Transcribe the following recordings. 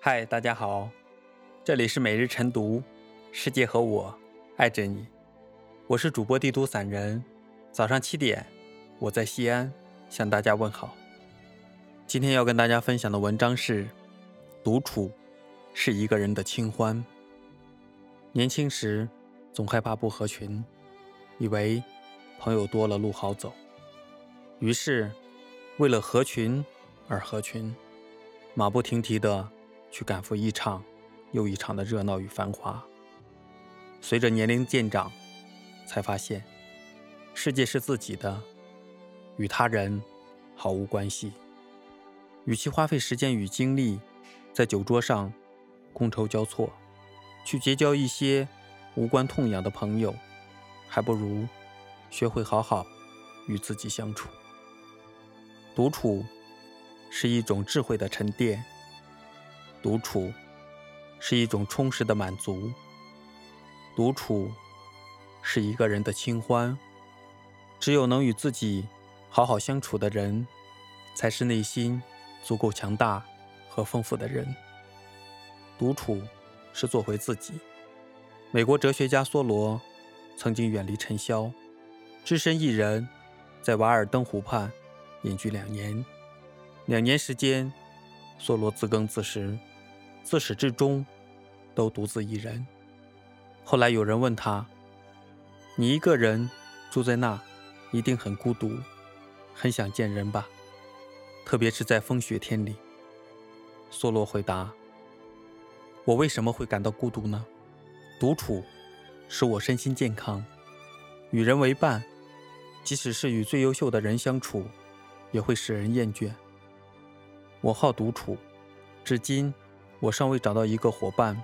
嗨，大家好，这里是每日晨读，世界和我爱着你，我是主播帝都散人。早上七点，我在西安向大家问好。今天要跟大家分享的文章是：独处是一个人的清欢。年轻时总害怕不合群，以为朋友多了路好走，于是为了合群而合群，马不停蹄的。去赶赴一场又一场的热闹与繁华。随着年龄渐长，才发现世界是自己的，与他人毫无关系。与其花费时间与精力在酒桌上觥筹交错，去结交一些无关痛痒的朋友，还不如学会好好与自己相处。独处是一种智慧的沉淀。独处是一种充实的满足，独处是一个人的清欢。只有能与自己好好相处的人，才是内心足够强大和丰富的人。独处是做回自己。美国哲学家梭罗曾经远离尘嚣，只身一人在瓦尔登湖畔隐居两年。两年时间，梭罗自耕自食。自始至终，都独自一人。后来有人问他：“你一个人住在那，一定很孤独，很想见人吧？特别是在风雪天里。”梭罗回答：“我为什么会感到孤独呢？独处使我身心健康，与人为伴，即使是与最优秀的人相处，也会使人厌倦。我好独处，至今。”我尚未找到一个伙伴，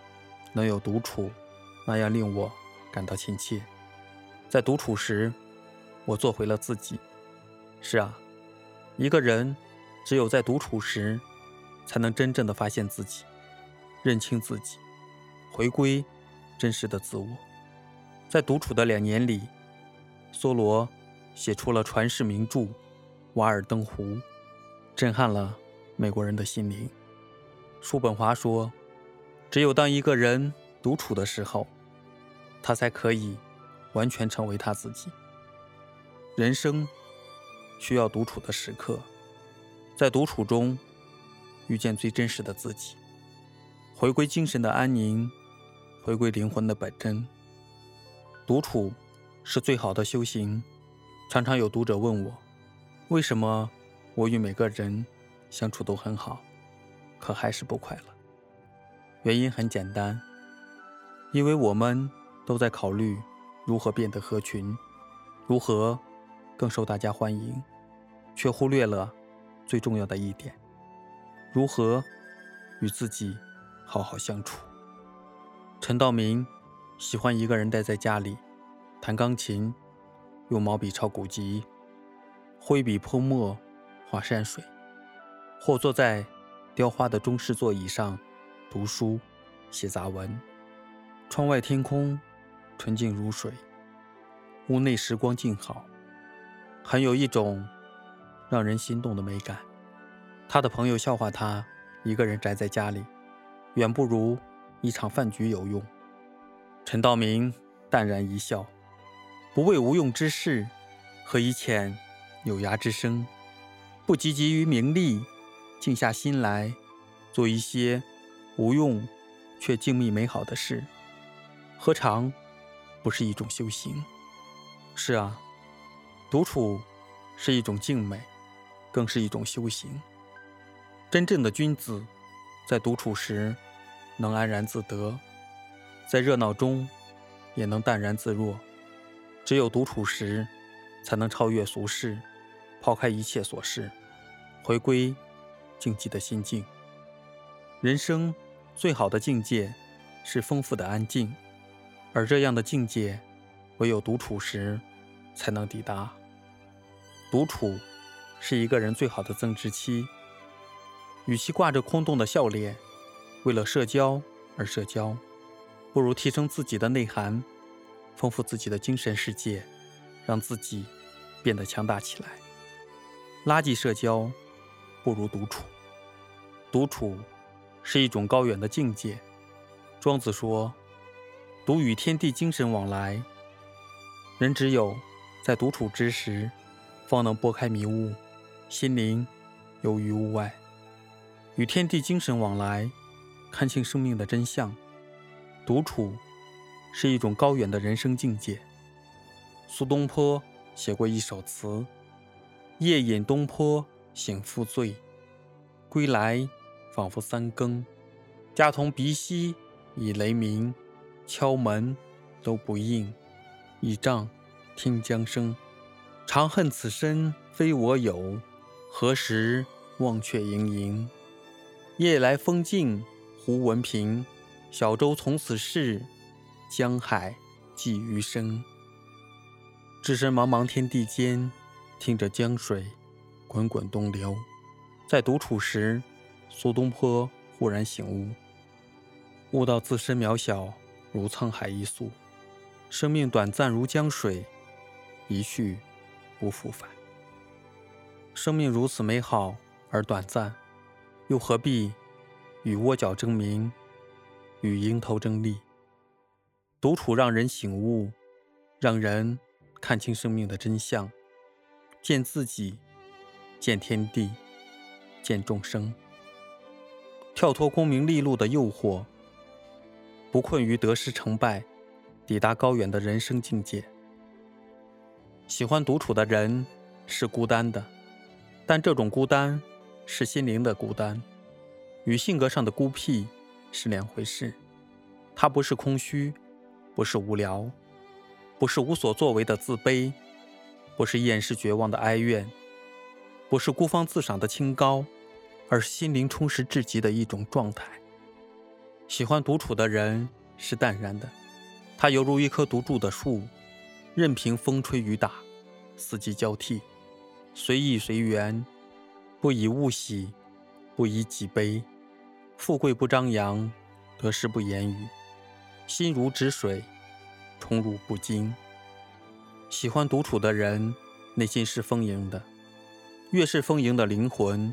能有独处那样令我感到亲切。在独处时，我做回了自己。是啊，一个人只有在独处时，才能真正的发现自己，认清自己，回归真实的自我。在独处的两年里，梭罗写出了传世名著《瓦尔登湖》，震撼了美国人的心灵。叔本华说：“只有当一个人独处的时候，他才可以完全成为他自己。人生需要独处的时刻，在独处中遇见最真实的自己，回归精神的安宁，回归灵魂的本真。独处是最好的修行。常常有读者问我，为什么我与每个人相处都很好？”可还是不快乐。原因很简单，因为我们都在考虑如何变得合群，如何更受大家欢迎，却忽略了最重要的一点：如何与自己好好相处。陈道明喜欢一个人待在家里，弹钢琴，用毛笔抄古籍，挥笔泼墨画山水，或坐在。雕花的中式座椅上读书、写杂文，窗外天空纯净如水，屋内时光静好，很有一种让人心动的美感。他的朋友笑话他一个人宅在家里，远不如一场饭局有用。陈道明淡然一笑，不为无用之事，何以遣有涯之生？不汲汲于名利。静下心来，做一些无用却静谧美好的事，何尝不是一种修行？是啊，独处是一种静美，更是一种修行。真正的君子，在独处时能安然自得，在热闹中也能淡然自若。只有独处时，才能超越俗世，抛开一切琐事，回归。静寂的心境，人生最好的境界是丰富的安静，而这样的境界，唯有独处时才能抵达。独处是一个人最好的增值期。与其挂着空洞的笑脸，为了社交而社交，不如提升自己的内涵，丰富自己的精神世界，让自己变得强大起来。垃圾社交。不如独处，独处是一种高远的境界。庄子说：“独与天地精神往来。”人只有在独处之时，方能拨开迷雾，心灵游于物外，与天地精神往来，看清生命的真相。独处是一种高远的人生境界。苏东坡写过一首词：“夜饮东坡醒复醉，归来仿佛三更。家童鼻息已雷鸣，敲门都不应。”倚杖听江声，长恨此身非我有，何时忘却营营？夜来风静胡文平，小舟从此逝，江海寄余生。置身茫茫天地间，听着江水滚滚东流，在独处时，苏东坡忽然醒悟，悟到自身渺小如沧海一粟。生命短暂如江水，一去不复返。生命如此美好而短暂，又何必与窝角争鸣，与蝇头争利？独处让人醒悟，让人看清生命的真相，见自己，见天地，见众生，跳脱功名利禄的诱惑，不困于得失成败。抵达高远的人生境界。喜欢独处的人是孤单的，但这种孤单是心灵的孤单，与性格上的孤僻是两回事。它不是空虚，不是无聊，不是无所作为的自卑，不是厌世绝望的哀怨，不是孤芳自赏的清高，而是心灵充实至极的一种状态。喜欢独处的人是淡然的。他犹如一棵独住的树，任凭风吹雨打，四季交替，随意随缘，不以物喜，不以己悲，富贵不张扬，得失不言语，心如止水，宠辱不惊。喜欢独处的人，内心是丰盈的，越是丰盈的灵魂，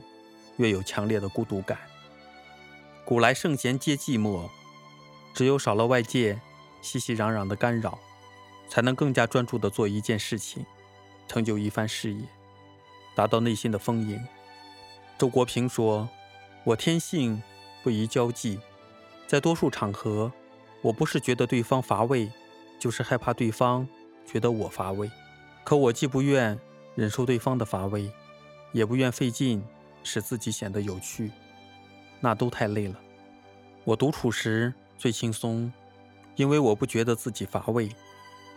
越有强烈的孤独感。古来圣贤皆寂寞，只有少了外界。熙熙攘攘的干扰，才能更加专注地做一件事情，成就一番事业，达到内心的丰盈。周国平说：“我天性不宜交际，在多数场合，我不是觉得对方乏味，就是害怕对方觉得我乏味。可我既不愿忍受对方的乏味，也不愿费劲使自己显得有趣，那都太累了。我独处时最轻松。”因为我不觉得自己乏味，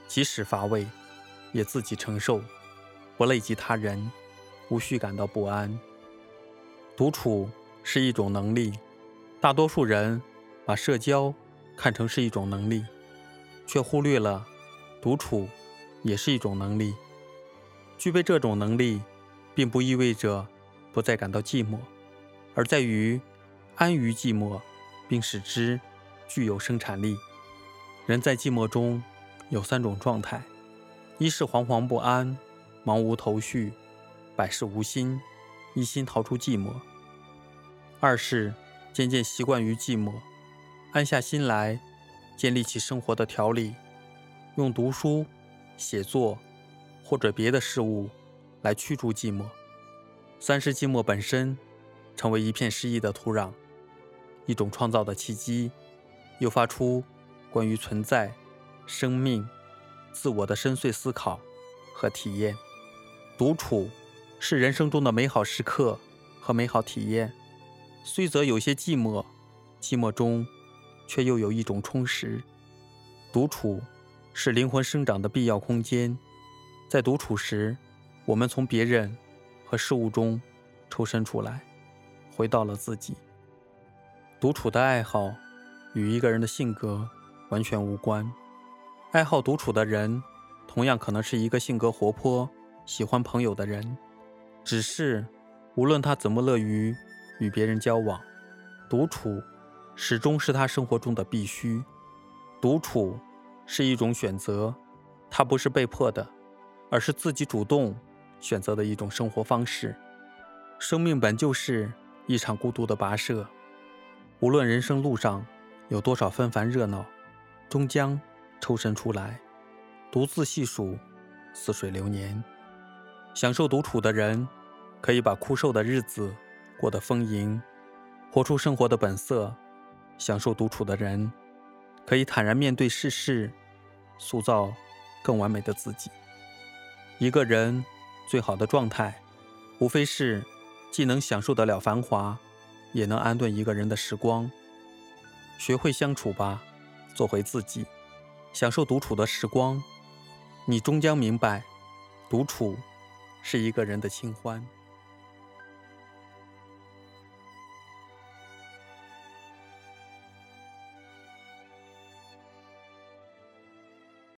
即使乏味，也自己承受，不累及他人，无需感到不安。独处是一种能力，大多数人把社交看成是一种能力，却忽略了独处也是一种能力。具备这种能力，并不意味着不再感到寂寞，而在于安于寂寞，并使之具有生产力。人在寂寞中有三种状态：一是惶惶不安、茫无头绪、百事无心，一心逃出寂寞；二是渐渐习惯于寂寞，安下心来，建立起生活的条理，用读书、写作或者别的事物来驱逐寂寞；三是寂寞本身成为一片诗意的土壤，一种创造的契机，诱发出。关于存在、生命、自我的深邃思考和体验，独处是人生中的美好时刻和美好体验。虽则有些寂寞，寂寞中却又有一种充实。独处是灵魂生长的必要空间。在独处时，我们从别人和事物中抽身出来，回到了自己。独处的爱好与一个人的性格。完全无关。爱好独处的人，同样可能是一个性格活泼、喜欢朋友的人。只是，无论他怎么乐于与别人交往，独处始终是他生活中的必须。独处是一种选择，它不是被迫的，而是自己主动选择的一种生活方式。生命本就是一场孤独的跋涉，无论人生路上有多少纷繁热闹，终将抽身出来，独自细数似水流年。享受独处的人，可以把枯瘦的日子过得丰盈，活出生活的本色；享受独处的人，可以坦然面对世事，塑造更完美的自己。一个人最好的状态，无非是既能享受得了繁华，也能安顿一个人的时光。学会相处吧，做回自己，享受独处的时光，你终将明白，独处。是一个人的清欢。